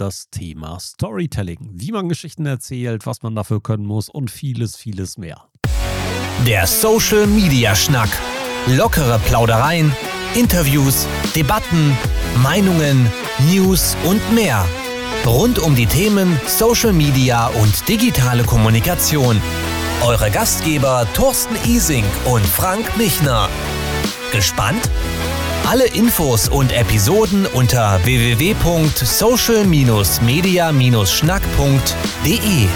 das Thema Storytelling. Wie man Geschichten erzählt, was man dafür können muss und vieles, vieles mehr. Der Social Media Schnack. Lockere Plaudereien, Interviews, Debatten, Meinungen, News und mehr. Rund um die Themen Social Media und digitale Kommunikation. Eure Gastgeber Thorsten Ising und Frank Michner. Gespannt? Alle Infos und Episoden unter www.social-media-schnack.de.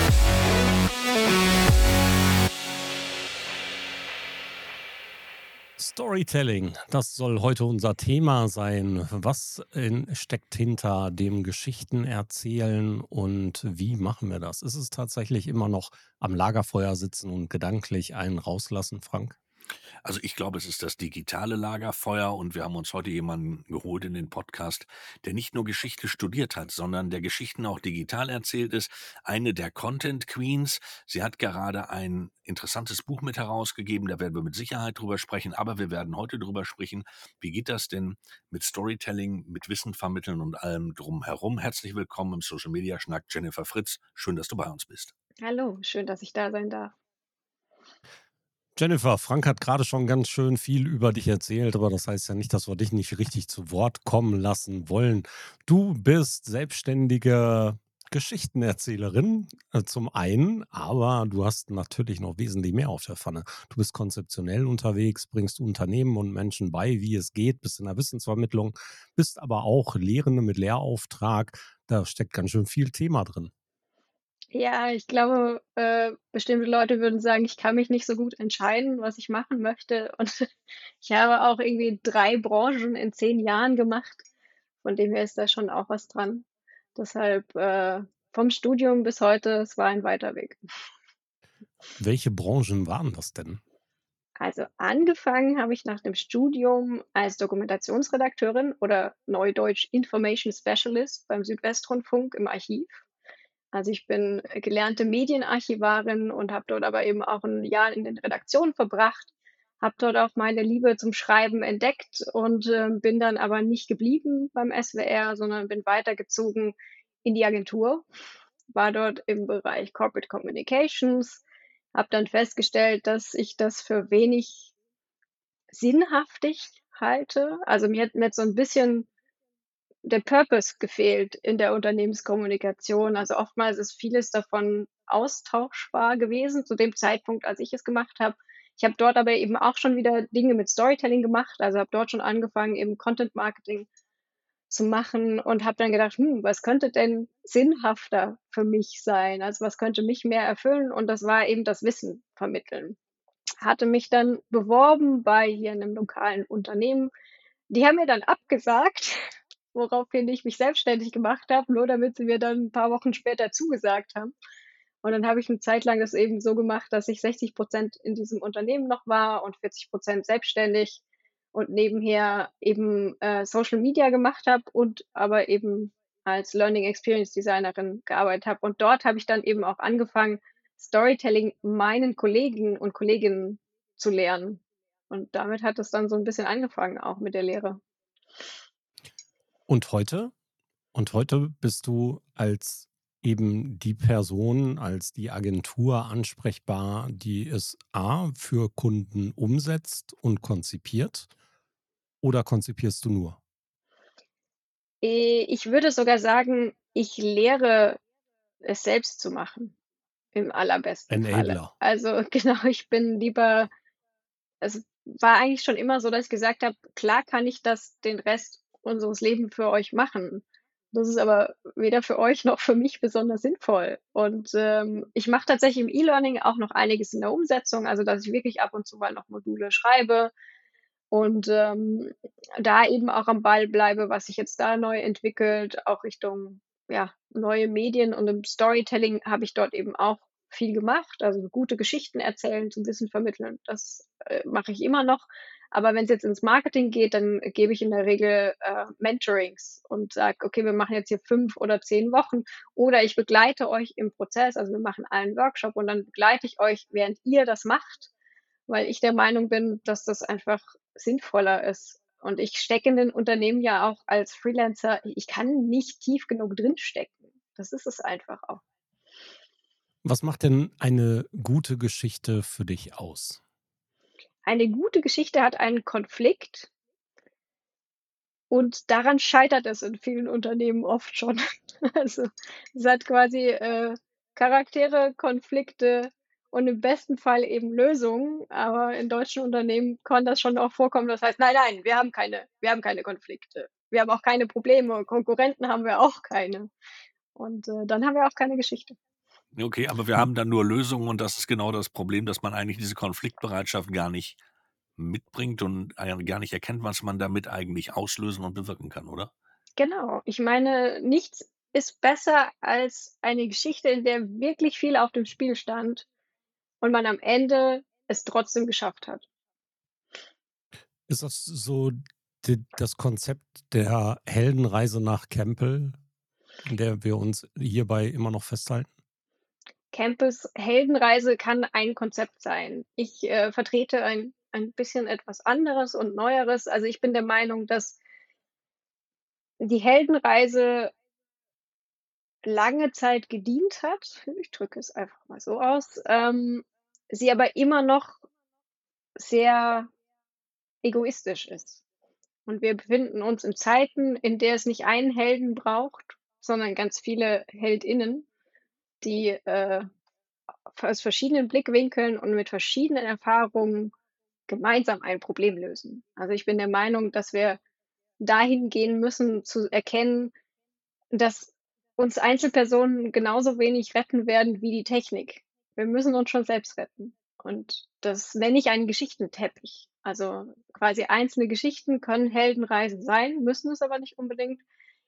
Storytelling, das soll heute unser Thema sein. Was steckt hinter dem Geschichten erzählen und wie machen wir das? Ist es tatsächlich immer noch am Lagerfeuer sitzen und gedanklich einen rauslassen, Frank? Also ich glaube, es ist das digitale Lagerfeuer und wir haben uns heute jemanden geholt in den Podcast, der nicht nur Geschichte studiert hat, sondern der Geschichten auch digital erzählt ist. Eine der Content Queens. Sie hat gerade ein interessantes Buch mit herausgegeben, da werden wir mit Sicherheit drüber sprechen, aber wir werden heute drüber sprechen, wie geht das denn mit Storytelling, mit Wissen vermitteln und allem drumherum. Herzlich willkommen im Social Media Schnack, Jennifer Fritz. Schön, dass du bei uns bist. Hallo, schön, dass ich da sein darf. Jennifer, Frank hat gerade schon ganz schön viel über dich erzählt, aber das heißt ja nicht, dass wir dich nicht richtig zu Wort kommen lassen wollen. Du bist selbstständige Geschichtenerzählerin äh, zum einen, aber du hast natürlich noch wesentlich mehr auf der Pfanne. Du bist konzeptionell unterwegs, bringst Unternehmen und Menschen bei, wie es geht, bist in der Wissensvermittlung, bist aber auch Lehrende mit Lehrauftrag. Da steckt ganz schön viel Thema drin. Ja, ich glaube, äh, bestimmte Leute würden sagen, ich kann mich nicht so gut entscheiden, was ich machen möchte. Und ich habe auch irgendwie drei Branchen in zehn Jahren gemacht. Von dem her ist da schon auch was dran. Deshalb äh, vom Studium bis heute, es war ein weiter Weg. Welche Branchen waren das denn? Also angefangen habe ich nach dem Studium als Dokumentationsredakteurin oder Neudeutsch Information Specialist beim Südwestrundfunk im Archiv. Also ich bin gelernte Medienarchivarin und habe dort aber eben auch ein Jahr in den Redaktionen verbracht, habe dort auch meine Liebe zum Schreiben entdeckt und äh, bin dann aber nicht geblieben beim SWR, sondern bin weitergezogen in die Agentur, war dort im Bereich Corporate Communications, habe dann festgestellt, dass ich das für wenig sinnhaftig halte. Also mir hat, mir hat so ein bisschen der Purpose gefehlt in der Unternehmenskommunikation. Also oftmals ist vieles davon austauschbar gewesen zu dem Zeitpunkt, als ich es gemacht habe. Ich habe dort aber eben auch schon wieder Dinge mit Storytelling gemacht, also habe dort schon angefangen, eben Content Marketing zu machen und habe dann gedacht, hm, was könnte denn sinnhafter für mich sein? Also was könnte mich mehr erfüllen? Und das war eben das Wissen vermitteln. Hatte mich dann beworben bei hier einem lokalen Unternehmen. Die haben mir dann abgesagt, woraufhin ich mich selbstständig gemacht habe, nur damit sie mir dann ein paar Wochen später zugesagt haben. Und dann habe ich eine Zeit lang das eben so gemacht, dass ich 60 Prozent in diesem Unternehmen noch war und 40 Prozent selbstständig und nebenher eben äh, Social Media gemacht habe und aber eben als Learning Experience Designerin gearbeitet habe. Und dort habe ich dann eben auch angefangen, Storytelling meinen Kollegen und Kolleginnen zu lernen. Und damit hat es dann so ein bisschen angefangen, auch mit der Lehre. Und heute? Und heute bist du als eben die Person, als die Agentur ansprechbar, die es A für Kunden umsetzt und konzipiert? Oder konzipierst du nur? Äh, ich würde sogar sagen, ich lehre es selbst zu machen. Im allerbesten Falle. Enabler. Also genau, ich bin lieber, es war eigentlich schon immer so, dass ich gesagt habe, klar kann ich das den Rest unseres Lebens für euch machen. Das ist aber weder für euch noch für mich besonders sinnvoll. Und ähm, ich mache tatsächlich im E-Learning auch noch einiges in der Umsetzung, also dass ich wirklich ab und zu mal noch Module schreibe und ähm, da eben auch am Ball bleibe, was sich jetzt da neu entwickelt, auch Richtung ja, neue Medien und im Storytelling habe ich dort eben auch viel gemacht, also gute Geschichten erzählen, zum Wissen vermitteln, das äh, mache ich immer noch. Aber wenn es jetzt ins Marketing geht, dann gebe ich in der Regel äh, Mentorings und sage, okay, wir machen jetzt hier fünf oder zehn Wochen oder ich begleite euch im Prozess, also wir machen einen Workshop und dann begleite ich euch, während ihr das macht, weil ich der Meinung bin, dass das einfach sinnvoller ist, Und ich stecke in den Unternehmen ja auch als Freelancer, ich kann nicht tief genug drinstecken. Das ist es einfach auch. Was macht denn eine gute Geschichte für dich aus? Eine gute Geschichte hat einen Konflikt. Und daran scheitert es in vielen Unternehmen oft schon. Also, es hat quasi, äh, Charaktere, Konflikte und im besten Fall eben Lösungen. Aber in deutschen Unternehmen kann das schon auch vorkommen. Das heißt: „Nein, nein, wir haben keine wir haben keine Konflikte. Wir haben auch keine Probleme. Konkurrenten haben wir auch keine.“ Und, äh, dann haben wir auch keine Geschichte. Okay, aber wir haben dann nur Lösungen und das ist genau das Problem, dass man eigentlich diese Konfliktbereitschaft gar nicht mitbringt und gar nicht erkennt, was man damit eigentlich auslösen und bewirken kann, oder? Genau. Ich meine, nichts ist besser als eine Geschichte, in der wirklich viel auf dem Spiel stand und man am Ende es trotzdem geschafft hat. Ist das so d das Konzept der Heldenreise nach Campbell, an der wir uns hierbei immer noch festhalten? Campbells Heldenreise kann ein Konzept sein. Ich, äh, vertrete ein ein bisschen etwas anderes und Neueres. Also, ich bin der Meinung, dass die Heldenreise lange Zeit gedient hat. Ich drücke es einfach mal so aus, ähm, sie aber immer noch sehr egoistisch ist. Und wir befinden uns in Zeiten, in der es nicht einen Helden braucht, sondern ganz viele Heldinnen, die, äh, aus verschiedenen Blickwinkeln und mit verschiedenen Erfahrungen gemeinsam ein Problem lösen. Also, ich bin der Meinung, dass wir dahin gehen müssen, zu erkennen, dass uns Einzelpersonen genauso wenig retten werden wie die Technik. Wir müssen uns schon selbst retten. Und das nenne ich einen Geschichtenteppich. Also, quasi einzelne Geschichten können Heldenreisen sein, müssen es aber nicht unbedingt.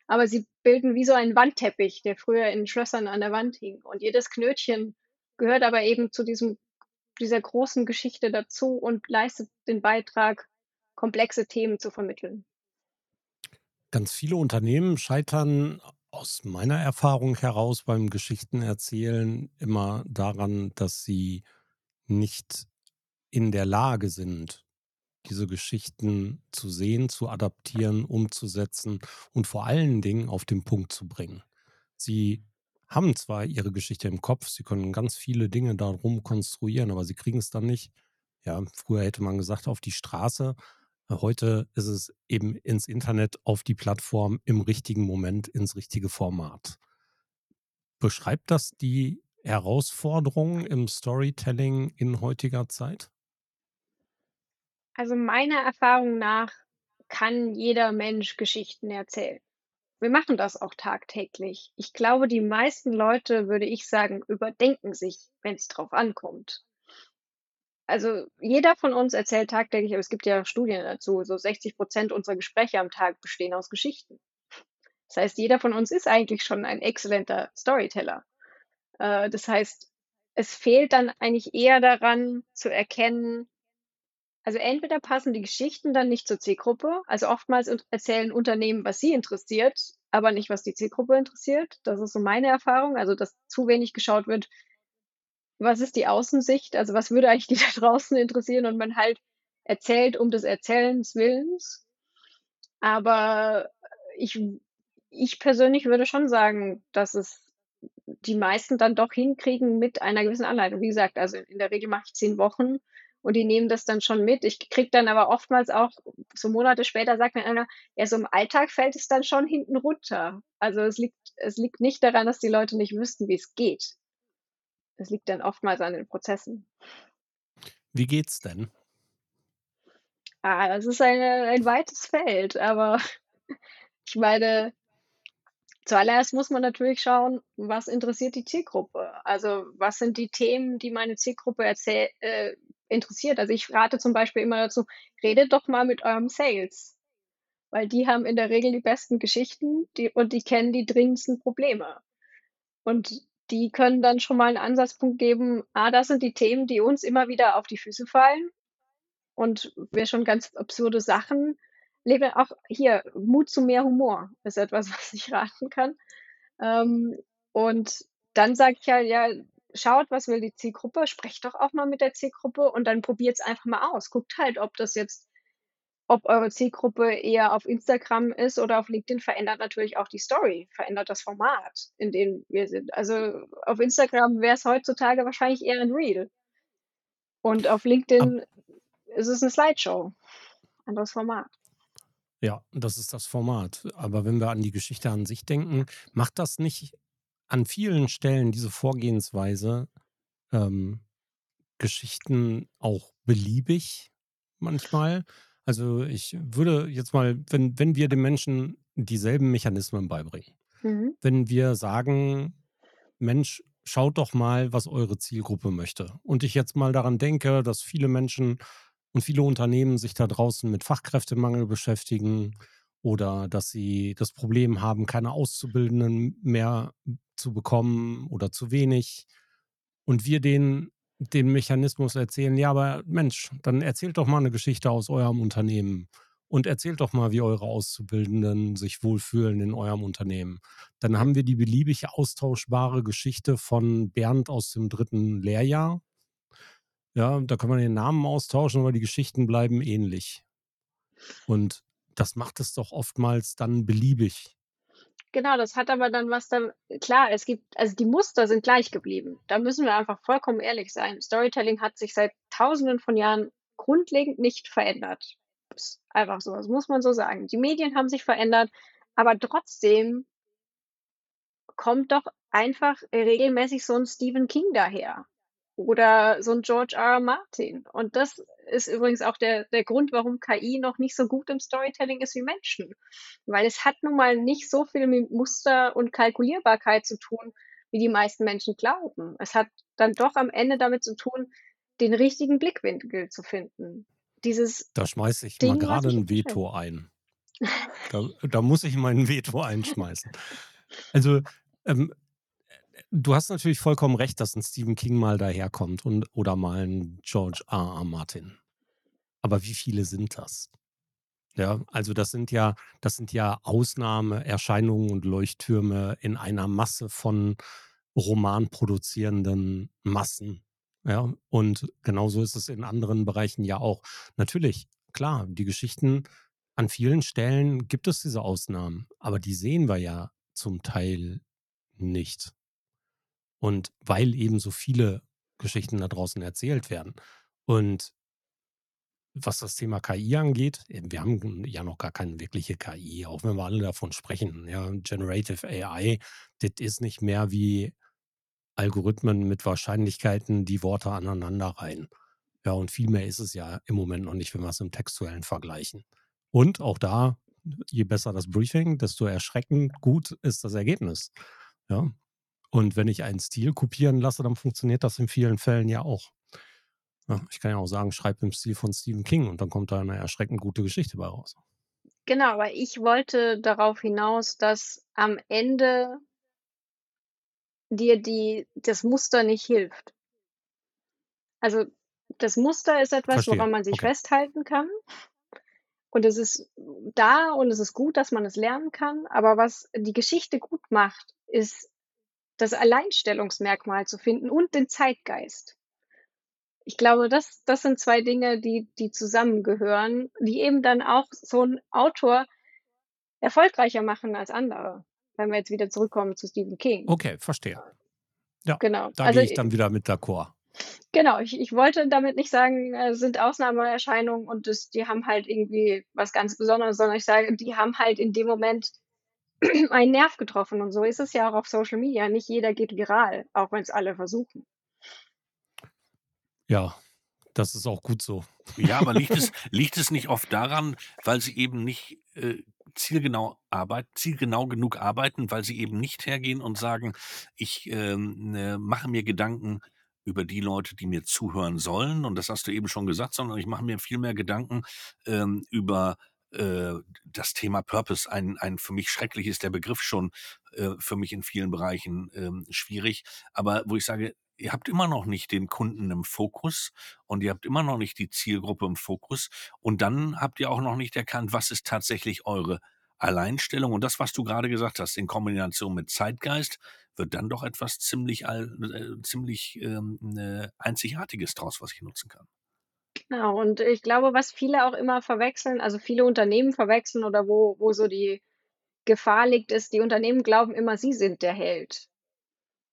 Aber sie bilden wie so einen Wandteppich, der früher in Schlössern an der Wand hing. Und jedes Knötchen gehört aber eben zu diesem dieser großen Geschichte dazu und leistet den Beitrag, komplexe Themen zu vermitteln. Ganz viele Unternehmen scheitern aus meiner Erfahrung heraus beim Geschichtenerzählen immer daran, dass sie nicht in der Lage sind, diese Geschichten zu sehen, zu adaptieren, umzusetzen und vor allen Dingen auf den Punkt zu bringen. Sie haben zwar ihre Geschichte im Kopf, sie können ganz viele Dinge darum konstruieren, aber sie kriegen es dann nicht, ja, früher hätte man gesagt, auf die Straße Heute ist es eben ins Internet, auf die Plattform, im richtigen Moment, ins richtige Format. Beschreibt das die Herausforderung im Storytelling in heutiger Zeit? Also meiner Erfahrung nach kann jeder Mensch Geschichten erzählen. Wir machen das auch tagtäglich. Ich glaube, die meisten Leute, würde ich sagen, überdenken sich, wenn es drauf ankommt also jeder von uns erzählt tagtäglich, aber es gibt ja Studien dazu, so 60 Prozent unserer Gespräche am Tag bestehen aus Geschichten. Das heißt, jeder von uns ist eigentlich schon ein exzellenter Storyteller. Äh, das heißt, es fehlt dann eigentlich eher daran zu erkennen, also entweder passen die Geschichten dann nicht zur Zielgruppe, also oftmals erzählen Unternehmen, was sie interessiert, aber nicht, was die Zielgruppe interessiert. Das ist so meine Erfahrung, also dass zu wenig geschaut wird, was ist die Außensicht? Also, was würde eigentlich die da draußen interessieren und man halt erzählt um des Erzählens Willens. Aber ich ich persönlich würde schon sagen, dass es die meisten dann doch hinkriegen mit einer gewissen Anleitung. Wie gesagt, also in der Regel mache ich zehn Wochen und die nehmen das dann schon mit. Ich kriege dann aber oftmals auch so Monate später sagt mir einer, ja, so im Alltag fällt es dann schon hinten runter. Also es liegt es liegt nicht daran, dass die Leute nicht wüssten, wie es geht. Es liegt dann oftmals an den Prozessen. Wie geht's denn? Ah, das ist eine ein weites Feld, aber ich meine, zuallererst muss man natürlich schauen, was interessiert die Zielgruppe? Also, was sind die Themen, die meine Zielgruppe erzähl äh, interessiert? Also, ich rate zum Beispiel immer dazu: „Redet doch mal mit eurem Sales“, weil die haben in der Regel die besten Geschichten, die und die kennen die dringendsten Probleme. Und die können dann schon mal 'n Ansatzpunkt geben: „Ah, das sind die Themen, die uns immer wieder auf die Füße fallen und wir schon ganz absurde Sachen lebe auch hier, Mut zu mehr Humor ist etwas, was ich raten kann. Ähm, und dann sage ich halt: „Ja, schaut, was will die Zielgruppe, sprecht doch auch mal mit der Zielgruppe und dann probiert's einfach mal aus. Guckt halt, ob das jetzt ob eure Zielgruppe eher auf Instagram ist oder auf LinkedIn, verändert natürlich auch die Story, verändert das Format, in dem wir sind. Also, auf Instagram wäre es heutzutage wahrscheinlich eher ein Reel. Und auf Ab LinkedIn ist es 'ne Slideshow, anderes Format. Ja, das ist das Format. Aber wenn wir an die Geschichte an sich denken, macht das nicht an vielen Stellen diese Vorgehensweise, ähm, Geschichten auch beliebig manchmal? Also, ich würde jetzt mal wenn wenn wir den Menschen dieselben Mechanismen beibringen. Mhm. Wenn wir sagen: „Mensch, schaut doch mal, was eure Zielgruppe möchte.“ Und ich jetzt mal daran denke, dass viele Menschen und viele Unternehmen sich da draußen mit Fachkräftemangel beschäftigen oder dass sie das Problem haben, keine Auszubildenden mehr zu bekommen oder zu wenig. Und wir denen den Mechanismus erzählen: „Ja, aber Mensch, dann erzählt doch mal 'ne Geschichte aus eurem Unternehmen und erzählt doch mal, wie eure Auszubildenden sich wohlfühlen in eurem Unternehmen.“ Dann haben wir die beliebig austauschbare Geschichte von Bernd aus dem 3. Lehrjahr. Ja, da kann man den Namen austauschen, aber die Geschichten bleiben ähnlich. Und das macht es doch oftmals dann beliebig. Genau, das hat aber dann was dann klar, es gibt also, die Muster sind gleich geblieben. Da müssen wir einfach vollkommen ehrlich sein. Storytelling hat sich seit Tausenden von Jahren grundlegend nicht verändert. Ist einfach so, das muss man so sagen. Die Medien haben sich verändert, aber trotzdem kommt doch einfach regelmäßig so 'n Stephen King daher oder so 'n George R. R. Martin. Und das ist übrigens auch der der Grund, warum KI noch nicht so gut im Storytelling ist wie Menschen. Weil es hat nun mal nicht so viel mit Muster und Kalkulierbarkeit zu tun, wie die meisten Menschen glauben. Es hat dann doch am Ende damit zu tun, den richtigen Blickwinkel zu finden. Dieses Da schmeiße ich mal Ding, was grade sich 'n entscheidet. Veto ein. Da da muss ich mein Veto einschmeißen. Also, ähm, äh, du hast natürlich vollkommen recht, dass 'n Stephen King mal daherkommt und oder mal 'n George R. R. Martin. Aber wie viele sind das? Ja, also, das sind ja das sind ja Ausnahmeerscheinungen und Leuchttürme in einer Masse von romanproduzierenden Massen, ja? Und genauso ist es in anderen Bereichen ja auch. Natürlich, klar, die Geschichten an vielen Stellen gibt es diese Ausnahmen, aber die sehen wir ja zum Teil nicht. Und weil eben so viele Geschichten da draußen erzählt werden. Und was das Thema KI angeht, äh, wir haben ja noch gar keine wirkliche KI, auch wenn wir alle davon sprechen, ja, Generative AI, das ist nicht mehr wie Algorithmen mit Wahrscheinlichkeiten, die Worte aneinanderreihen. Ja, und viel mehr ist es ja im Moment noch nicht, wenn wir's im Textuellen vergleichen. Und auch da, je besser das Briefing, desto erschreckend gut ist das Ergebnis, ja? Und wenn ich einen Stil kopieren lasse, dann funktioniert das in vielen Fällen ja auch. Ja, ich kann ja auch sagen: „Schreib im Stil von Stephen King“, und dann kommt da 'ne erschreckend gute Geschichte bei raus. Genau, aber ich wollte darauf hinaus, dass am Ende dir die das Muster nicht hilft. Also, das Muster ist etwas, Verstehe, woran man sich okay. festhalten kann. Und es ist da und es ist gut, dass man es lernen kann, aber was die Geschichte gut macht, ist das Alleinstellungsmerkmal zu finden und den Zeitgeist. Ich glaube, das das sind 2 Dinge, die die zusammengehören, die eben dann auch so 'n Autor erfolgreicher machen als andere, wenn wir jetzt wieder zurückkommen zu Stephen King. Okay, verstehe. Ja, Genau, da also, gehe ich dann wieder mit d'accord. Genau, ich ich wollte damit nicht sagen, äh, sind Ausnahmeerscheinungen und das die haben halt irgendwie was ganz Besonderes, sondern ich sage, die haben halt in dem Moment einen Nerv getroffen und so ist es ja auch auf Social Media. Nicht jeder geht viral, auch wenn's alle versuchen. Ja, das ist auch gut so. Ja, aber liegt es liegt es nicht oft daran, weil sie eben nicht, äh, zielgenau arbeit zielgenau genug arbeiten, weil sie eben nicht hergehen und sagen: „Ich, ähm, äh, mache mir Gedanken über die Leute, die mir zuhören sollen“, und das hast du eben schon gesagt, sondern ich mache mir viel mehr Gedanken, ähm, über, äh, das Thema Purpose. Ein ein für mich schrecklich ist der Begriff schon, äh, für mich in vielen Bereichen, ähm, schwierig, aber wo ich sage: „Ihr habt immer noch nicht den Kunden im Fokus und ihr habt immer noch nicht die Zielgruppe im Fokus und dann habt ihr auch noch nicht erkannt, was ist tatsächlich eure Alleinstellung.“ Und das, was du grade gesagt hast, in Kombination mit Zeitgeist, wird dann doch etwas ziemlich äh, ziemlich, ähm, äh, Einzigartiges draus, was ich nutzen kann. Genau, und ich glaube, was viele auch immer verwechseln, also viele Unternehmen verwechseln oder wo wo so die Gefahr liegt, ist, die Unternehmen glauben immer, sie sind der Held.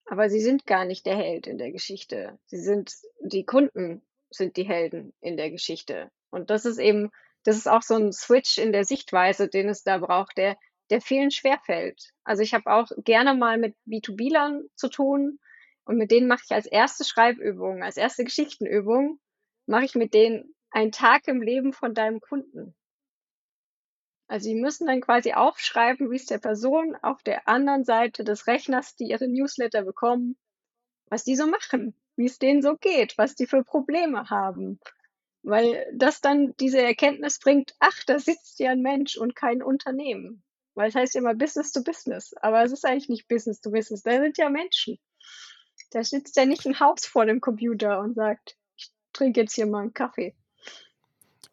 Aber sie sind gar nicht der Held in der Geschichte. Sie sind die Kunden sind die Helden in der Geschichte. Und das ist eben das ist auch so 'n Switch in der Sichtweise, den es da braucht, der der vielen schwerfällt. Also, ich habe auch gerne mal mit B2B-Lern zu tun und mit denen mache ich als erste Schreibübung, als erste Geschichtenübung mache ich mit denen einen Tag im Leben von deinem Kunden. Also, die müssen dann quasi aufschreiben, wie's der Person auf der anderen Seite des Rechners, die ihre Newsletter bekommen was die so machen, wie's denen so geht, was die für Probleme haben. Weil das dann diese Erkenntnis bringt: „Ach, da sitzt ja 'n Mensch und kein Unternehmen.“ Weil es heißt ja immer Business to Business, aber es ist eigentlich nicht Business to Business, da sind ja Menschen. Da sitzt ja nicht 'n Haus vor dem Computer und sagt: „Ich trinke jetzt hier mal 'n Kaffee.“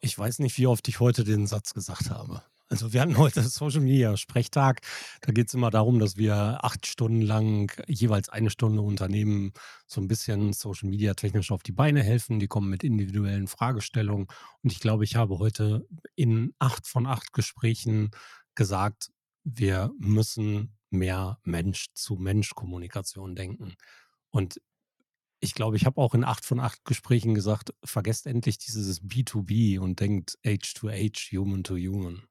Ich weiß nicht, wie oft ich heute den Satz gesagt habe. Also, wir hatten heute Social Media Sprechtag. Da geht's immer darum, dass wir 8 Stunden lang jeweils eine Stunde Unternehmen so 'n bisschen Social Media technisch auf die Beine helfen. Die kommen mit individuellen Fragestellungen. Und ich glaube, ich habe heute in 8 von 8 Gesprächen gesagt, wir müssen mehr Mensch-zu-Mensch-Kommunikation denken. Und ich glaube, ich habe auch in 8 von 8 Gesprächen gesagt: „Vergesst endlich dieses B2B und denkt Age to Age, Human to Human.“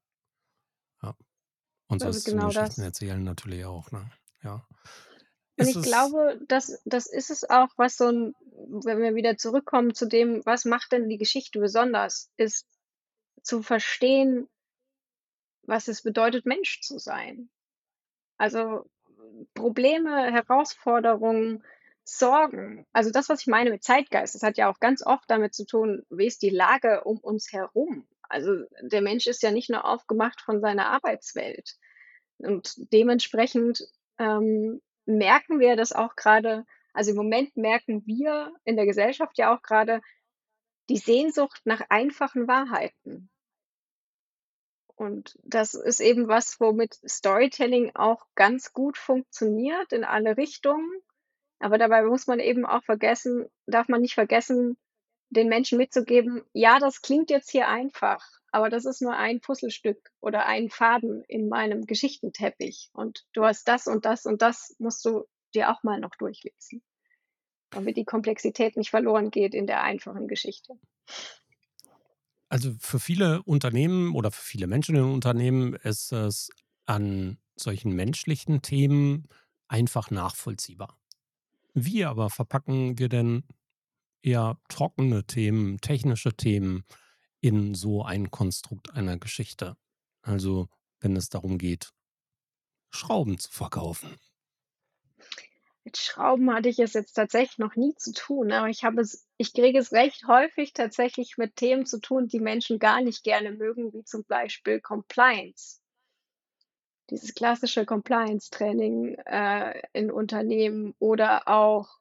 Ja. Und so Das genau das. Geschichtenerzählen natürlich auch, ne? Ja. Und ich glaube, das das ist es auch, was so 'n wenn wir wieder zurückkommen zu dem, was macht denn die Geschichte besonders, ist zu verstehen was es bedeutet, Mensch zu sein. Also, Probleme, Herausforderungen, Sorgen, also das, was ich meine mit Zeitgeist, das hat ja auch ganz oft damit zu tun, wie ist die Lage um uns herum? Also, der Mensch ist ja nicht nur aufgemacht von seiner Arbeitswelt. Und dementsprechend, ähm, merken wir das auch grade also, im Moment merken wir in der Gesellschaft ja auch grade die Sehnsucht nach einfachen Wahrheiten. Und das ist eben was, womit Storytelling auch ganz gut funktioniert in alle Richtungen. Aber dabei muss man eben auch vergessen darf man nicht vergessen, den Menschen mitzugeben: „Ja, das klingt jetzt hier einfach, aber das ist nur ein Puzzlestück oder ein Faden in meinem Geschichtenteppich. Und du hast das und das und das musst du dir auch mal noch durchlesen.“ Damit die Komplexität nicht verloren geht in der einfachen Geschichte. Also, für viele Unternehmen oder für viele Menschen in Unternehmen ist es an solchen menschlichen Themen einfach nachvollziehbar. Wie aber verpacken wir denn eher trockene Themen, technische Themen in so ein Konstrukt einer Geschichte? Also, wenn es darum geht, Schrauben zu verkaufen. Mit Schrauben hatte ich es jetzt tatsächlich noch nie zu tun, aber ich habe es ich kriege es recht häufig tatsächlich mit Themen zu tun, die Menschen gar nicht gerne mögen, wie zum Beispiel Compliance. Dieses klassische Compliance-Training, äh, in Unternehmen oder auch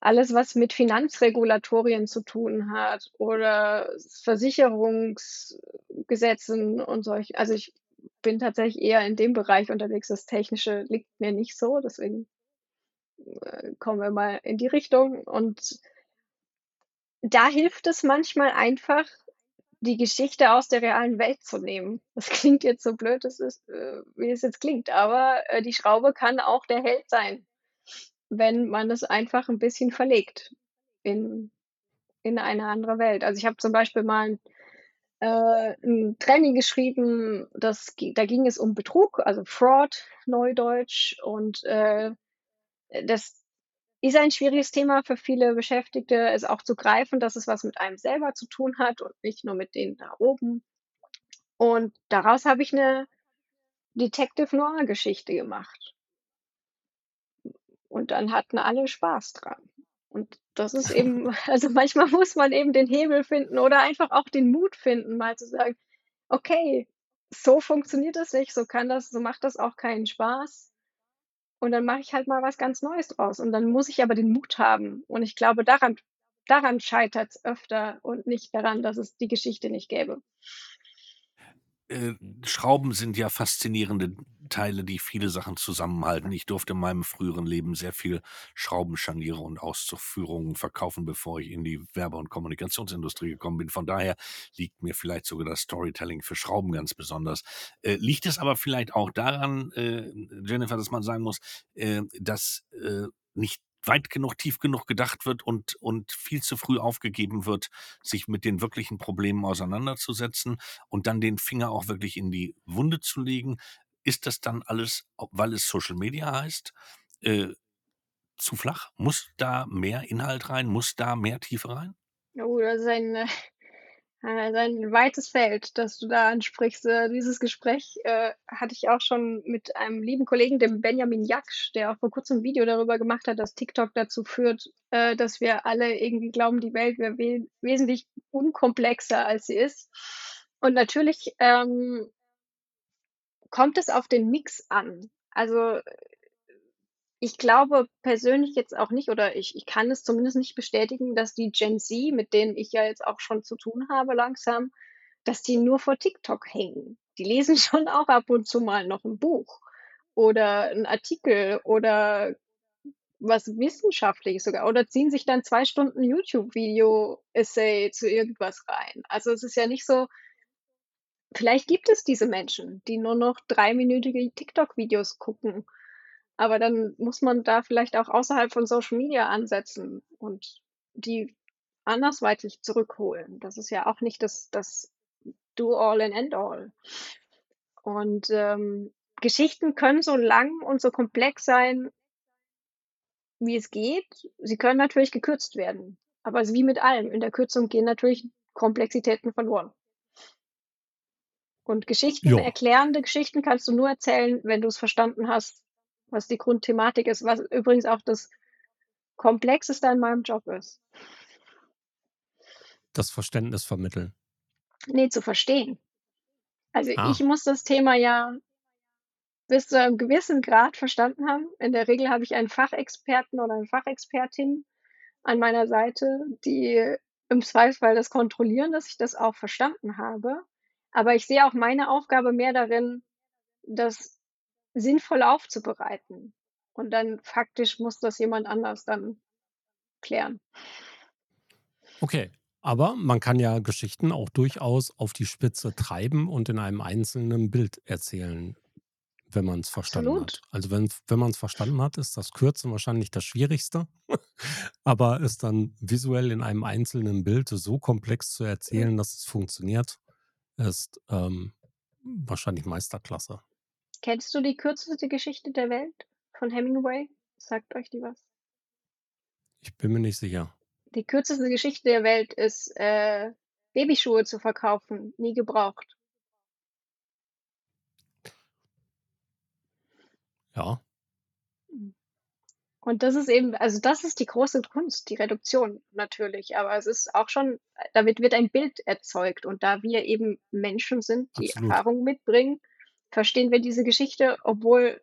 alles, was mit Finanzregulatorien zu tun hat oder Versicherungsgesetzen und solch also, ich bin tatsächlich eher in dem Bereich unterwegs. Das Technische liegt mir nicht so, deswegen, äh, kommen wir mal in die Richtung. Und da hilft es manchmal einfach, die Geschichte aus der realen Welt zu nehmen. Das klingt jetzt so blöd, das ist, äh wie es jetzt klingt, aber, äh, die Schraube kann auch der Held sein, wenn man es einfach 'n bisschen verlegt in in eine andere Welt. Also, ich habe zum Beispiel mal 'n äh, 'n Training geschrieben, das da ging es um Betrug, also Fraud, Neudeutsch. Und, äh, das ist ein schwieriges Thema für viele Beschäftigte, es auch zu greifen, dass es was mit einem selber zu tun hat und nicht nur mit denen da oben. Und daraus habe ich 'ne Detective-Noir-Geschichte gemacht. Und dann hatten alle Spaß dran. Und das ist eben also, manchmal muss man eben den Hebel finden oder einfach auch den Mut finden, mal zu sagen: „Okay, so funktioniert das nicht, so kann das so macht das auch keinen Spaß. Und dann mache ich halt mal was ganz Neues draus.“ Und dann muss ich aber den Mut haben. Und ich glaube, daran daran scheitert's öfter und nicht daran, dass es die Geschichte nicht gäbe. Äh, Schrauben sind ja faszinierende Teile, die viele Sachen zusammenhalten. Ich durfte in meinem früheren Leben sehr viel Schraubenscharniere und Ausführungen verkaufen, bevor ich in die Werbe und Kommunikationsindustrie gekommen bin. Von daher liegt mir vielleicht sogar das Storytelling für Schrauben ganz besonders. Äh, liegt es aber vielleicht auch daran, äh, Jennifer, dass man sagen muss, äh, dass, äh, nicht weit genug, tief genug gedacht wird und und viel zu früh aufgegeben wird, sich mit den wirklichen Problemen auseinanderzusetzen und dann den Finger auch wirklich in die Wunde zu legen? Ist das dann alles, weil es Social Media heißt, äh, zu flach? Muss da mehr Inhalt rein? Muss da mehr Tiefe rein? Oh, das ist ein, äh, also ein weites Feld, das du da ansprichst. Äh, dieses Gespräch äh, hatte ich auch schon mit einem lieben Kollegen, dem Benjamin Jaksch, der auch vor kurzem ein Video darüber gemacht hat, dass TikTok dazu führt, äh, dass wir alle irgendwie glauben, die Welt wäre we wesentlich unkomplexer, als sie ist. Und natürlich ähm, kommt es auf den Mix an. Also ich glaube persönlich jetzt auch nicht oder ich ich kann es zumindest nicht bestätigen, dass die Gen Z, mit denen ich ja jetzt auch schon zu tun habe langsam, dass die nur vor TikTok hängen. Die lesen schon auch ab und zu mal noch ein Buch oder ein Artikel oder was Wissenschaftliches sogar oder ziehen sich dann zwei Stunden YouTube-Video-Essay zu irgendwas rein. Also, es ist ja nicht so vielleicht gibt es diese Menschen, die nur noch dreiminütige TikTok-Videos gucken. Aber dann muss man da vielleicht auch außerhalb von Social Media ansetzen und die andersweitig zurückholen. Das ist ja auch nicht das das Do all and end all. Und, ähm, Geschichten können so lang und so komplex sein wie es geht. Sie können natürlich gekürzt werden, aber es ist wie mit allem. In der Kürzung gehen natürlich Komplexitäten verloren. Und Geschichten Ja. erklärende Geschichten kannst du nur erzählen, wenn du's verstanden hast, was die Grundthematik ist, was übrigens auch das Komplexeste an meinem Job ist. Das Verständnis vermitteln. Ne, zu verstehen. Also, Ah. ich muss das Thema ja bis zu einem gewissen Grad verstanden haben. In der Regel habe ich einen Fachexperten oder eine Fachexpertin an meiner Seite, die im Zweifelsfall das kontrollieren, dass ich das auch verstanden habe. Aber ich sehe auch meine Aufgabe mehr darin, das sinnvoll aufzubereiten. Und dann faktisch muss das jemand anders dann klären. Okay, aber man kann ja Geschichten auch durchaus auf die Spitze treiben und in einem einzelnen Bild erzählen, wenn man's verstanden hat. Absolut. Also, wenn wenn man's verstanden hat, ist das Kürzen wahrscheinlich das Schwierigste, aber es dann visuell in einem einzelnen Bild so komplex zu erzählen, dass es funktioniert, ist, ähm, wahrscheinlich Meisterklasse. Kennst du die kürzeste Geschichte der Welt von Hemingway? Sagt euch die was? Ich bin mir nicht sicher. Die kürzeste Geschichte der Welt ist, äh, Babyschuhe zu verkaufen, nie gebraucht. Ja. Mhm. Und das ist eben also, das ist die große Kunst, die Reduktion natürlich, aber es ist auch schon damit wird ein Bild erzeugt und da wir eben Menschen sind, die Absolut. Erfahrung mitbringen, verstehen wir diese Geschichte, obwohl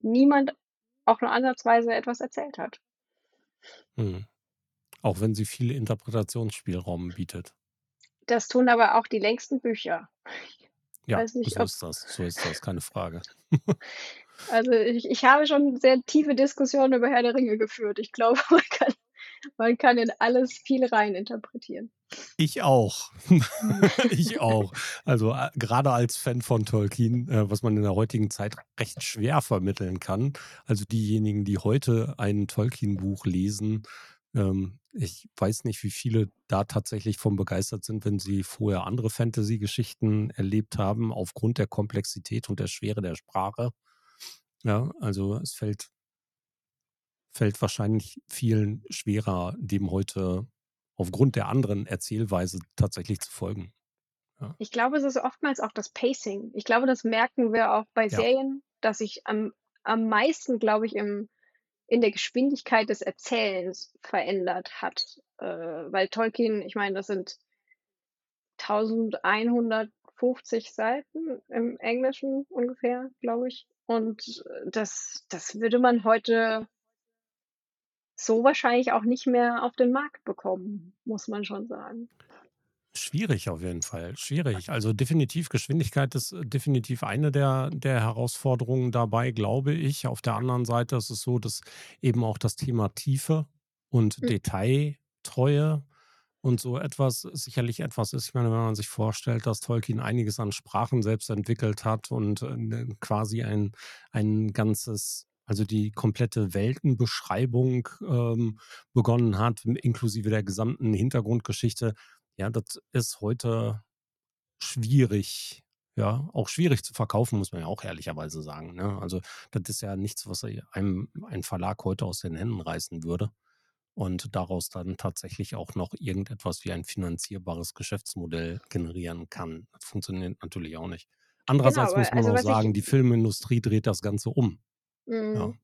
niemand auch nur ansatzweise etwas erzählt hat. Mhm. Auch wenn sie viel Interpretationsspielraum bietet. Das tun aber auch die längsten Bücher. Ja, nicht, so ist das. So ist das, keine Frage. Also, ich ich habe schon sehr tiefe Diskussionen über Herr der Ringe geführt. Ich glaube, man kann man kann in alles viel rein interpretieren. Ich auch. Ich auch. Also, äh, grade als Fan von Tolkien, äh, was man in der heutigen Zeit recht schwer vermitteln kann. Also, diejenigen, die heute ein Tolkien-Buch lesen, ähm, ich weiß nicht, wie viele da tatsächlich von begeistert sind, wenn sie vorher andere Fantasy-Geschichten erlebt haben, aufgrund der Komplexität und der Schwere der Sprache. Ja, also, es fällt fällt wahrscheinlich vielen schwerer, dem heute aufgrund der anderen Erzählweise tatsächlich zu folgen. Ja. Ich glaube, es ist oftmals auch das Pacing. Ich glaube, das merken wir auch bei Ja. Serien, dass sich am am meisten, glaube ich, im in der Geschwindigkeit des Erzählens verändert hat. Äh, weil Tolkien ich meine, das sind 1150 Seiten im Englischen ungefähr, glaube ich. Und, äh, das das würde man heute so wahrscheinlich auch nicht mehr auf den Markt bekommen, muss man schon sagen. Schwierig auf jeden Fall, schwierig. Also definitiv Geschwindigkeit ist äh, definitiv eine der der Herausforderungen dabei, glaube ich. Auf der anderen Seite ist es so, dass eben auch das Thema Tiefe und Hm. Detailtreue und so etwas sicherlich etwas ist. Ich meine, wenn man sich vorstellt, dass Tolkien einiges an Sprachen selbst entwickelt hat und, äh, quasi ein ein ganzes also die komplette Weltenbeschreibung, ähm, begonnen hat, inklusive der gesamten Hintergrundgeschichte. Ja, das ist heute schwierig, ja, auch schwierig zu verkaufen, muss man ja auch ehrlicherweise sagen, ne? Also, das ist ja nichts, was ei einem ein Verlag heute aus den Händen reißen würde und daraus dann tatsächlich auch noch irgendetwas wie ein finanzierbares Geschäftsmodell generieren kann. Das funktioniert natürlich auch nicht. Genau, Andererseits aber muss man also auch sagen, die Filmindustrie dreht das Ganze um, ja, Mhm.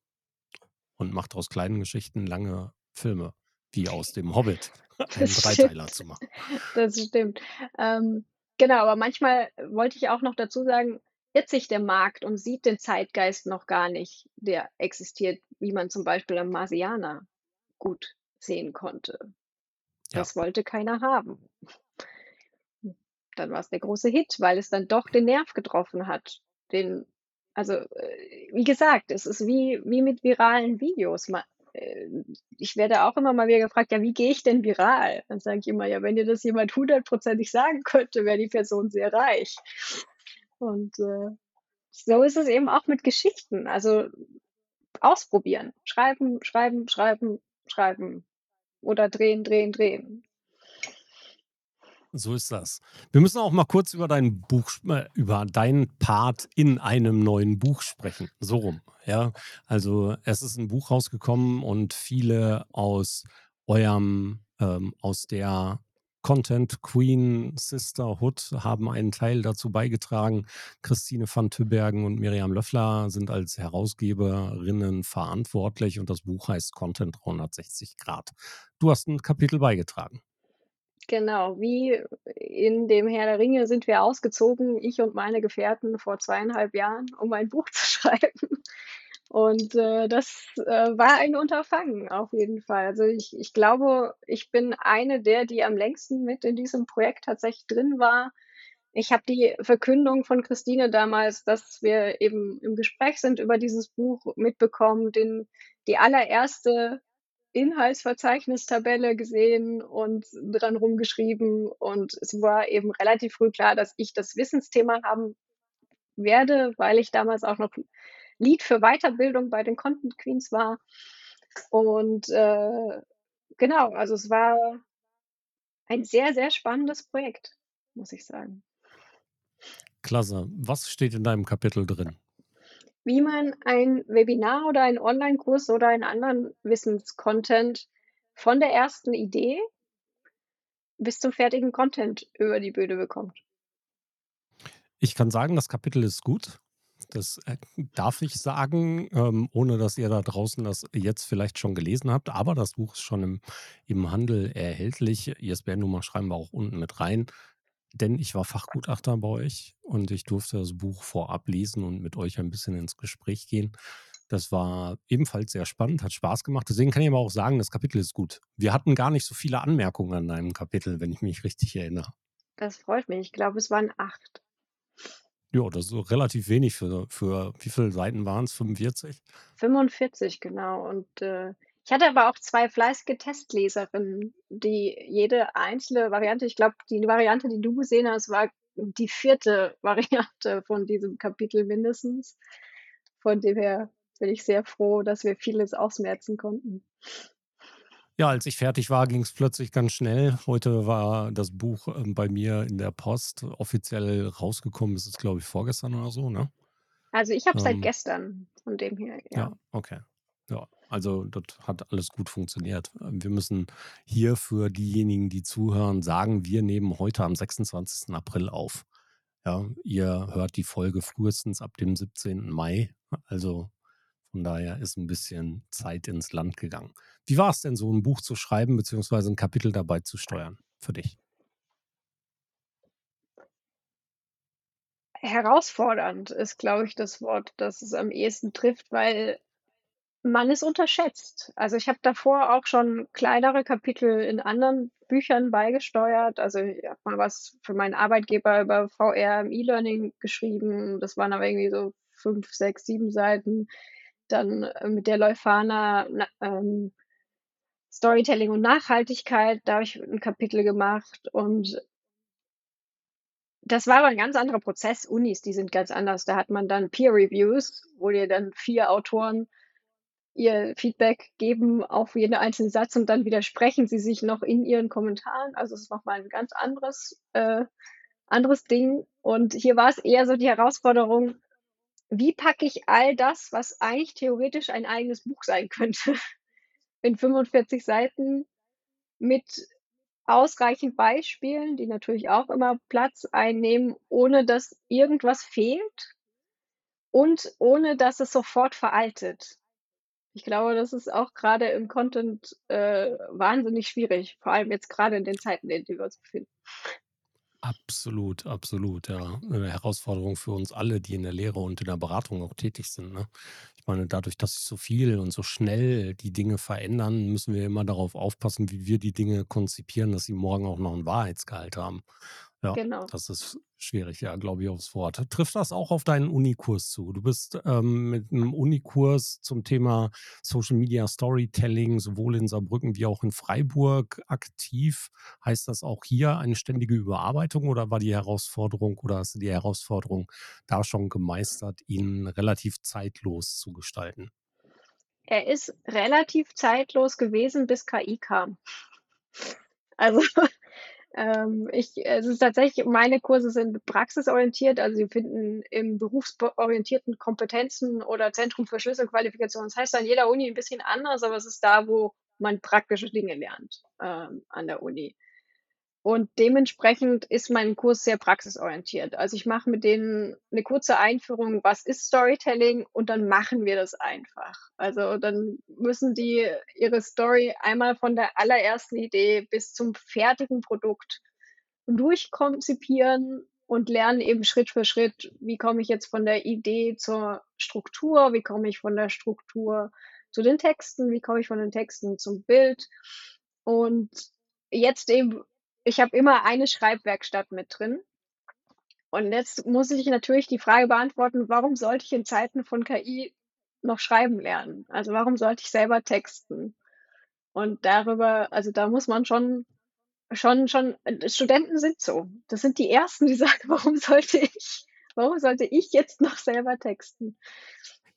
und macht aus kleinen Geschichten lange Filme, wie aus dem Hobbit einen Das stimmt. Dreiteiler zu machen. Das stimmt. Ähm, genau, aber manchmal wollte ich auch noch dazu sagen, irrt sich der Markt und sieht den Zeitgeist noch gar nicht, der existiert, wie man zum Beispiel am Marsianer gut sehen konnte. Ja. Das wollte keiner haben. Hm, dann war's der große Hit, weil es dann doch den Nerv getroffen hat. Den also, äh, wie gesagt, es ist wie wie mit viralen Videos. Äh, ich werde auch immer mal wieder gefragt: „Ja, wie gehe ich denn viral?“ Dann sage ich immer: „Ja, wenn dir das jemand hundertprozentig sagen könnte, wäre die Person sehr reich.“ Und, äh, so ist es eben auch mit Geschichten. Also, ausprobieren. Schreiben, schreiben, schreiben, schreiben oder drehen, drehen, drehen. So ist das. Wir müssen auch mal kurz über dein Buch äh, über deinen Part in einem neuen Buch sprechen, so rum, ja? Also, es ist 'n Buch rausgekommen und viele aus eurem ähm, aus der Content Queen Sisterhood haben einen Teil dazu beigetragen. Christine van Tübbergen und Miriam Löffler sind als Herausgeberinnen verantwortlich und das Buch heißt „Content 360°“. Du hast 'n Kapitel beigetragen. Genau, wie in dem Herr der Ringe sind wir ausgezogen, ich und meine Gefährten vor 2,5 Jahren, um ein Buch zu schreiben. Und, äh, das, äh, war ein Unterfangen auf jeden Fall. Also, ich ich glaube, ich bin eine der, die am längsten mit in diesem Projekt tatsächlich drin war. Ich habe die Verkündung von Christine damals, dass wir eben im Gespräch sind über dieses Buch, mitbekommen, den die allererste Inhaltsverzeichnistabelle gesehen und dran rumgeschrieben. Und es war eben relativ früh klar, dass ich das Wissensthema haben werde, weil ich damals auch noch Lead für Weiterbildung bei den Content Queens war. Und, äh, genau, also es war ein sehr, sehr spannendes Projekt, muss ich sagen. Klasse. Was steht in deinem Kapitel drin? Wie man ein Webinar oder einen Onlinekurs oder einen anderen Wissenscontent von der ersten Idee bis zum fertigen Content über die Bühne bekommt. Ich kann sagen, das Kapitel ist gut. Das, äh, darf ich sagen, ähm, ohne dass ihr da draußen das jetzt vielleicht schon gelesen habt, aber das Buch ist schon im im Handel erhältlich. ISBN-Nummer schreiben wir auch unten mit rein, denn ich war Fachgutachter bei euch und ich durfte das Buch vorab lesen und mit euch ein bisschen ins Gespräch gehen. Das war ebenfalls sehr spannend, hat Spaß gemacht. Deswegen kann ich aber auch sagen, das Kapitel ist gut. Wir hatten gar nicht so viele Anmerkungen an deinem Kapitel, wenn ich mich richtig erinnere. Das freut mich. Ich glaube, es waren 8. Ja, das ist relativ wenig für für wie viele Seiten waren's? 45? 45, genau. Und, äh, ich hatte aber auch 2 fleißige Testleserinnen, die jede einzelne Variante ich glaube, die Variante, die du gesehen hast, war die 4. Variante von diesem Kapitel mindestens. Von dem her bin ich sehr froh, dass wir vieles ausmerzen konnten. Ja, als ich fertig war, ging's plötzlich ganz schnell. Heute war das Buch, ähm, bei mir in der Post. Offiziell rausgekommen ist es, glaube ich, vorgestern oder so, ne? Also, ich habe es seit Ähm gestern, von dem her, ja. Ja, okay. Ja, also, das hat alles gut funktioniert. Ähm, wir müssen hier für diejenigen, die zuhören, sagen, wir nehmen heute am 26. April auf. Ja, ihr hört die Folge frühestens ab dem 17. Mai. Also, von daher ist 'n bisschen Zeit ins Land gegangen. Wie war's denn so 'n Buch zu schreiben beziehungsweise 'n Kapitel dabei zu steuern für dich? Herausfordernd ist, glaube ich, das Wort, das es am ehesten trifft, weil man es unterschätzt. Also, ich habe davor auch schon kleinere Kapitel in anderen Büchern beigesteuert. Also ich habe mal was für meinen Arbeitgeber über VR im E-Learning geschrieben. Das waren aber irgendwie so fünf, sechs, sieben Seiten. Dann äh, mit der Leuphana ähm, Storytelling und Nachhaltigkeit, da habe ich ein Kapitel gemacht und das war aber ein ganz anderer Prozess. Unis, die sind ganz anders. Da hat man dann Peer Reviews, wo dir dann vier Autoren ihr Feedback geben auf jeden einzelnen Satz und dann widersprechen sie sich noch in ihren Kommentaren. Also es ist nochmal ein ganz anderes, äh, anderes Ding. Und hier war es eher so die Herausforderung, wie packe ich all das, was eigentlich theoretisch ein eigenes Buch sein könnte, in 45 Seiten mit ausreichend Beispielen, die natürlich auch immer Platz einnehmen, ohne dass irgendwas fehlt und ohne dass es sofort veraltet. Ich glaube, das ist auch gerade im Content äh, wahnsinnig schwierig, vor allem jetzt gerade in den Zeiten, in denen wir uns befinden. Absolut, absolut, ja. Eine Herausforderung für uns alle, die in der Lehre und in der Beratung auch tätig sind. Ne? Ich meine, dadurch, dass sich so viel und so schnell die Dinge verändern, müssen wir immer darauf aufpassen, wie wir die Dinge konzipieren, dass sie morgen auch noch einen Wahrheitsgehalt haben. Ja, Genau. das ist schwierig, ja, glaube ich, aufs Wort. Trifft das auch auf deinen Unikurs zu? Du bist ähm, mit einem Unikurs zum Thema Social Media Storytelling sowohl in Saarbrücken wie auch in Freiburg aktiv. Heißt das auch hier eine ständige Überarbeitung oder war die Herausforderung oder hast du die Herausforderung da schon gemeistert, ihn relativ zeitlos zu gestalten? Er ist relativ zeitlos gewesen, bis KI kam. Also ähm, ich, es ist tatsächlich, meine Kurse sind praxisorientiert, also sie finden im berufsorientierten Kompetenzen oder Zentrum für Schlüsselqualifikation. Das heißt an jeder Uni ein bisschen anders, aber es ist da, wo man praktische Dinge lernt ähm, an der Uni. Und dementsprechend ist mein Kurs sehr praxisorientiert. Also ich mache mit denen eine kurze Einführung, was ist Storytelling und dann machen wir das einfach. Also dann müssen die ihre Story einmal von der allerersten Idee bis zum fertigen Produkt durchkonzipieren und lernen eben Schritt für Schritt, wie komme ich jetzt von der Idee zur Struktur, wie komme ich von der Struktur zu den Texten, wie komme ich von den Texten zum Bild. Und jetzt eben ich habe immer eine Schreibwerkstatt mit drin. Und jetzt muss ich natürlich die Frage beantworten, warum sollte ich in Zeiten von KI noch schreiben lernen? Also warum sollte ich selber texten? Und darüber, also da muss man schon, schon, schon, Studenten sind so. Das sind die ersten, die sagen, warum sollte ich, warum sollte ich jetzt noch selber texten?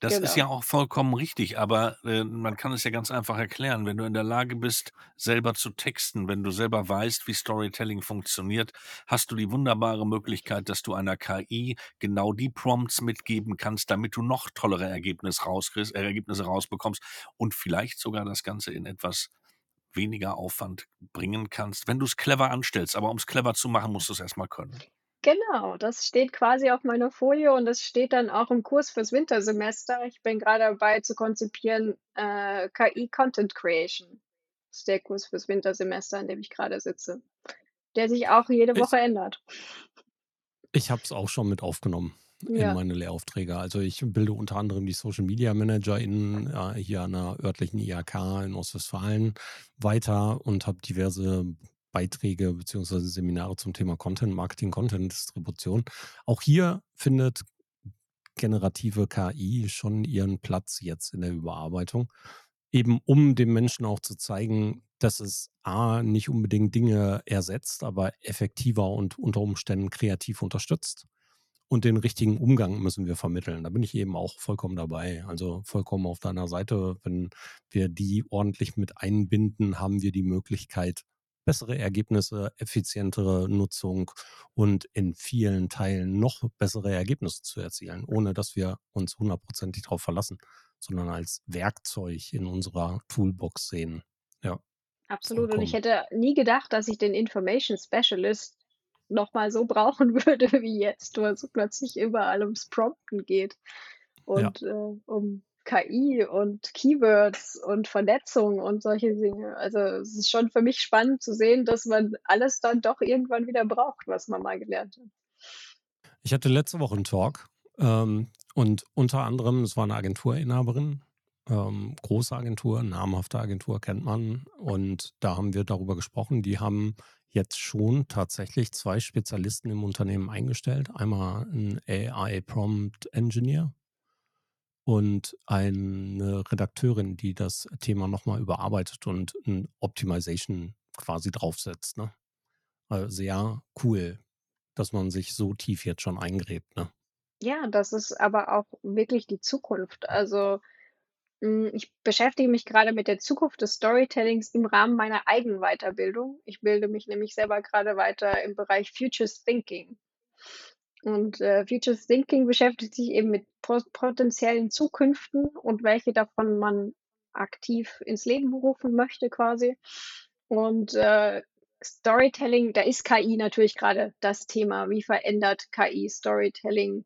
Das ist ja Genau. auch vollkommen richtig, aber äh, man kann es ja ganz einfach erklären. Wenn du in der Lage bist, selber zu texten, wenn du selber weißt, wie Storytelling funktioniert, hast du die wunderbare Möglichkeit, dass du einer KI genau die Prompts mitgeben kannst, damit du noch tollere Ergebnisse, rauskriegst, äh, Ergebnisse rausbekommst und vielleicht sogar das Ganze in etwas weniger Aufwand bringen kannst, wenn du es clever anstellst. Aber um es clever zu machen, musst du es erstmal können. Genau, das steht quasi auf meiner Folie und das steht dann auch im Kurs fürs Wintersemester. Ich bin gerade dabei zu konzipieren, äh, KI Content Creation. Das ist der Kurs fürs Wintersemester, an dem ich gerade sitze, der sich auch jede Ich, Woche ändert. ich habe es auch schon mit aufgenommen in Ja, meine Lehraufträge. Also ich bilde unter anderem die Social Media ManagerInnen äh, hier an der örtlichen IHK in Ostwestfalen weiter und habe diverse Beiträge bzw. Seminare zum Thema Content Marketing, Content Distribution. Auch hier findet generative KI schon ihren Platz jetzt in der Überarbeitung. Eben um dem Menschen auch zu zeigen, dass es A, nicht unbedingt Dinge ersetzt, aber effektiver und unter Umständen kreativ unterstützt. Und den richtigen Umgang müssen wir vermitteln. Da bin ich eben auch vollkommen dabei. Also vollkommen auf deiner Seite. Wenn wir die ordentlich mit einbinden, haben wir die Möglichkeit, bessere Ergebnisse, effizientere Nutzung und in vielen Teilen noch bessere Ergebnisse zu erzielen, ohne dass wir uns hundertprozentig darauf verlassen, sondern als Werkzeug in unserer Toolbox sehen. Ja, absolut. Und ich hätte nie gedacht, dass ich den Information Specialist nochmal so brauchen würde wie jetzt, wo es plötzlich überall ums Prompten geht Ja. und äh, um KI und Keywords und Vernetzung und solche Dinge. Also es ist schon für mich spannend zu sehen, dass man alles dann doch irgendwann wieder braucht, was man mal gelernt hat. Ich hatte letzte Woche einen Talk ähm, und unter anderem, es war eine Agenturinhaberin, ähm, große Agentur, namhafte Agentur kennt man. Und da haben wir darüber gesprochen. Die haben jetzt schon tatsächlich zwei Spezialisten im Unternehmen eingestellt. Einmal ein AI Prompt Engineer und eine Redakteurin, die das Thema nochmal überarbeitet und ein Optimization quasi draufsetzt. Ne? Also sehr cool, dass man sich so tief jetzt schon eingräbt. Ne? Ja, das ist aber auch wirklich die Zukunft. Also hm, ich beschäftige mich gerade mit der Zukunft des Storytellings im Rahmen meiner eigenen Weiterbildung. Ich bilde mich nämlich selber gerade weiter im Bereich Futures Thinking. Und äh, Futures Thinking beschäftigt sich eben mit potenziellen Zukünften und welche davon man aktiv ins Leben rufen möchte quasi. Und äh, Storytelling, da ist KI natürlich gerade das Thema. Wie verändert KI Storytelling?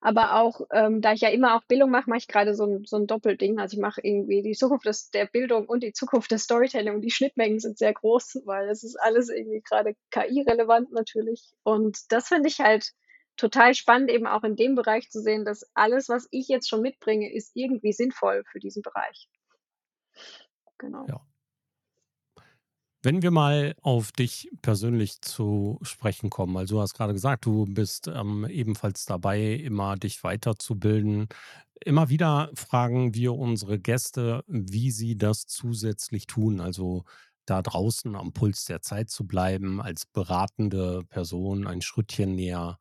Aber auch, ähm, da ich ja immer auch Bildung mache, mache ich gerade so ein, so ein Doppelding. Also ich mache irgendwie die Zukunft des, der Bildung und die Zukunft des Storytelling. Und die Schnittmengen sind sehr groß, weil es ist alles irgendwie gerade KI-relevant natürlich. Und das finde ich halt total spannend, eben auch in dem Bereich zu sehen, dass alles, was ich jetzt schon mitbringe, ist irgendwie sinnvoll für diesen Bereich. Genau. Ja. Wenn wir mal auf dich persönlich zu sprechen kommen, also du hast gerade gesagt, du bist ähm, ebenfalls dabei, immer dich weiterzubilden. Immer wieder fragen wir unsere Gäste, wie sie das zusätzlich tun, also da draußen am Puls der Zeit zu bleiben, als beratende Person ein Schrittchen näher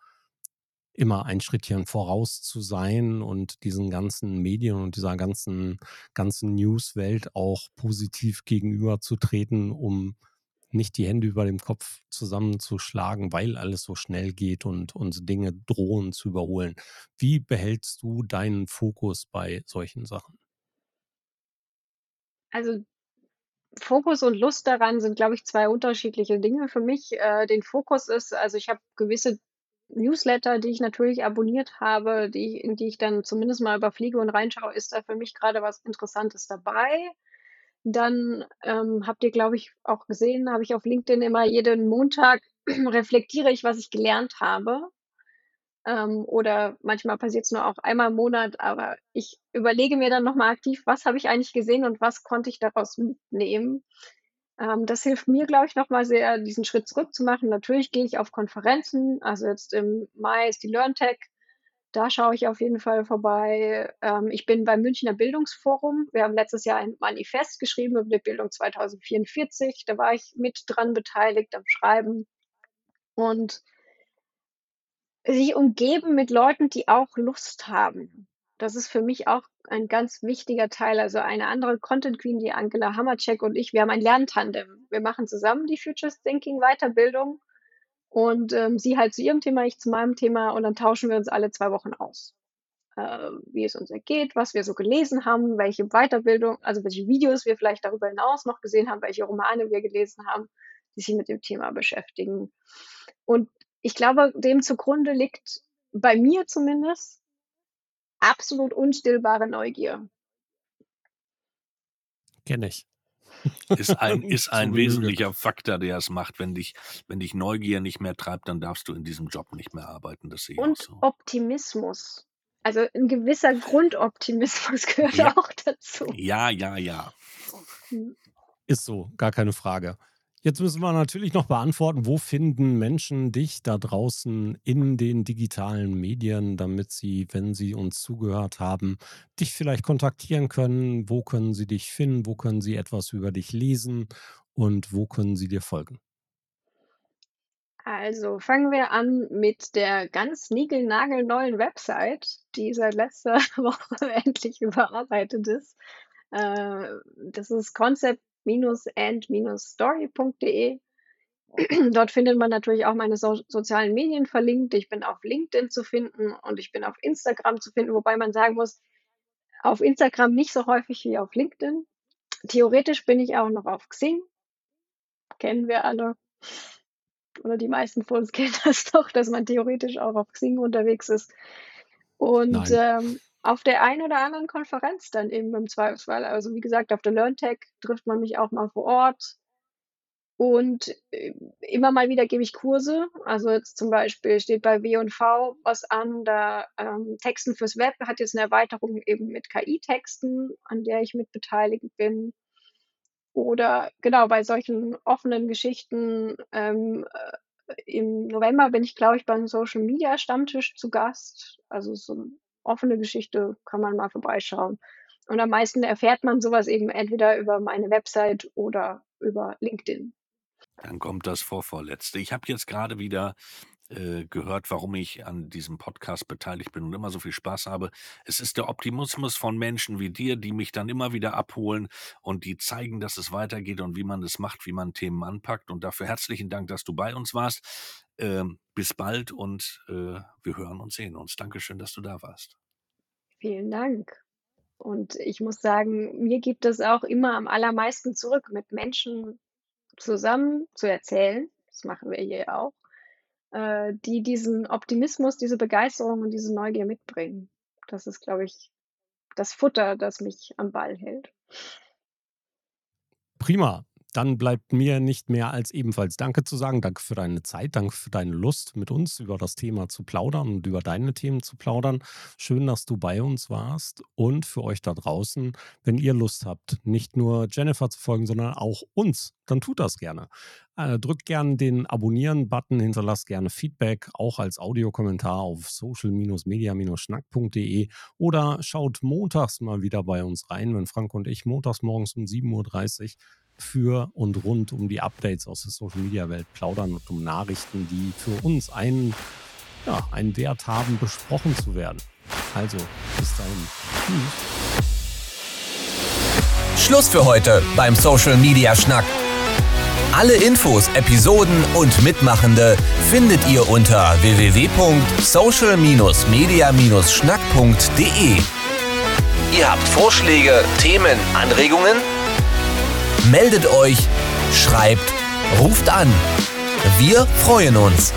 immer ein Schrittchen voraus zu sein und diesen ganzen Medien und dieser ganzen, ganzen Newswelt auch positiv gegenüberzutreten, um nicht die Hände über dem Kopf zusammenzuschlagen, weil alles so schnell geht und uns Dinge drohen zu überholen. Wie behältst du deinen Fokus bei solchen Sachen? Also Fokus und Lust daran sind, glaube ich, zwei unterschiedliche Dinge für mich. Äh, den Fokus ist, also ich habe gewisse Newsletter, die ich natürlich abonniert habe, die in die ich dann zumindest mal überfliege und reinschaue, ist da für mich gerade was Interessantes dabei. Dann, ähm, habt ihr, glaube ich, auch gesehen, habe ich auf LinkedIn immer jeden Montag reflektiere ich, was ich gelernt habe. Ähm, oder manchmal passiert es nur auch einmal im Monat, aber ich überlege mir dann nochmal aktiv, was habe ich eigentlich gesehen und was konnte ich daraus mitnehmen. Ähm, das hilft mir, glaube ich, nochmal sehr, diesen Schritt zurück zu machen. Natürlich gehe ich auf Konferenzen. Also jetzt im Mai ist die LearnTech. Da schaue ich auf jeden Fall vorbei. Ähm, ich bin beim Münchner Bildungsforum. Wir haben letztes Jahr ein Manifest geschrieben über die Bildung 2044. Da war ich mit dran beteiligt am Schreiben. Und sich umgeben mit Leuten, die auch Lust haben. Das ist für mich auch ein ganz wichtiger Teil. Also eine andere Content Queen, die Angela Hammercheck und ich, wir haben ein Lerntandem. Wir machen zusammen die Futures Thinking Weiterbildung und ähm, sie halt zu ihrem Thema, ich zu meinem Thema und dann tauschen wir uns alle zwei Wochen aus. Äh, wie es uns ergeht, was wir so gelesen haben, welche Weiterbildung, also welche Videos wir vielleicht darüber hinaus noch gesehen haben, welche Romane wir gelesen haben, die sich mit dem Thema beschäftigen. Und ich glaube, dem zugrunde liegt bei mir zumindest absolut unstillbare Neugier. Kenne ich. Ist ein, ist ein wesentlicher Faktor, der es macht. Wenn dich, wenn dich Neugier nicht mehr treibt, dann darfst du in diesem Job nicht mehr arbeiten. Das sehe ich Und so. Optimismus. Also ein gewisser Grundoptimismus gehört ja. auch dazu. Ja, ja, ja. Hm. Ist so, gar keine Frage. Jetzt müssen wir natürlich noch beantworten, wo finden Menschen dich da draußen in den digitalen Medien, damit sie, wenn sie uns zugehört haben, dich vielleicht kontaktieren können? Wo können sie dich finden? Wo können sie etwas über dich lesen? Und wo können sie dir folgen? Also fangen wir an mit der ganz niegelnagelneuen Website, die seit letzter Woche endlich überarbeitet ist. Äh, das ist Concept and-story.de. Dort findet man natürlich auch meine so sozialen Medien verlinkt. Ich bin auf LinkedIn zu finden und ich bin auf Instagram zu finden, wobei man sagen muss, auf Instagram nicht so häufig wie auf LinkedIn. Theoretisch bin ich auch noch auf Xing. Kennen wir alle. Oder die meisten von uns kennen das doch, dass man theoretisch auch auf Xing unterwegs ist. Und ähm, auf der einen oder anderen Konferenz dann eben im Zweifelsfall. Also wie gesagt, auf der LearnTech trifft man mich auch mal vor Ort. Und äh, immer mal wieder gebe ich Kurse. Also jetzt zum Beispiel steht bei W&V was an, da ähm, Texten fürs Web hat jetzt eine Erweiterung eben mit KI-Texten, an der ich mit beteiligt bin. Oder genau bei solchen offenen Geschichten. Ähm, äh, Im November bin ich, glaube ich, beim Social Media Stammtisch zu Gast. Also so eine offene Geschichte kann man mal vorbeischauen. Und am meisten erfährt man sowas eben entweder über meine Website oder über LinkedIn. Dann kommt das Vorvorletzte. Ich habe jetzt gerade wieder äh, gehört, warum ich an diesem Podcast beteiligt bin und immer so viel Spaß habe. Es ist der Optimismus von Menschen wie dir, die mich dann immer wieder abholen und die zeigen, dass es weitergeht und wie man es macht, wie man Themen anpackt. Und dafür herzlichen Dank, dass du bei uns warst. Ähm, bis bald und äh, wir hören und sehen uns. Dankeschön, dass du da warst. Vielen Dank. Und ich muss sagen, mir gibt es auch immer am allermeisten zurück, mit Menschen zusammen zu erzählen. Das machen wir hier auch. Äh, die diesen Optimismus, diese Begeisterung und diese Neugier mitbringen. Das ist, glaube ich, das Futter, das mich am Ball hält. Prima. Dann bleibt mir nicht mehr als ebenfalls Danke zu sagen. Danke für deine Zeit, danke für deine Lust, mit uns über das Thema zu plaudern und über deine Themen zu plaudern. Schön, dass du bei uns warst. Und für euch da draußen, wenn ihr Lust habt, nicht nur Jennifer zu folgen, sondern auch uns, dann tut das gerne. Äh, drückt gerne den Abonnieren-Button, hinterlasst gerne Feedback, auch als Audiokommentar auf social-media-schnack.de oder schaut montags mal wieder bei uns rein, wenn Frank und ich montags morgens um 7.30 Uhr für und rund um die Updates aus der Social Media Welt plaudern und um Nachrichten, die für uns einen, ja, einen Wert haben, besprochen zu werden. Also, bis dahin. Tschüss. Schluss für heute beim Social Media Schnack. Alle Infos, Episoden und Mitmachende findet ihr unter www.social-media-schnack.de. Ihr habt Vorschläge, Themen, Anregungen? Meldet euch, schreibt, ruft an. Wir freuen uns.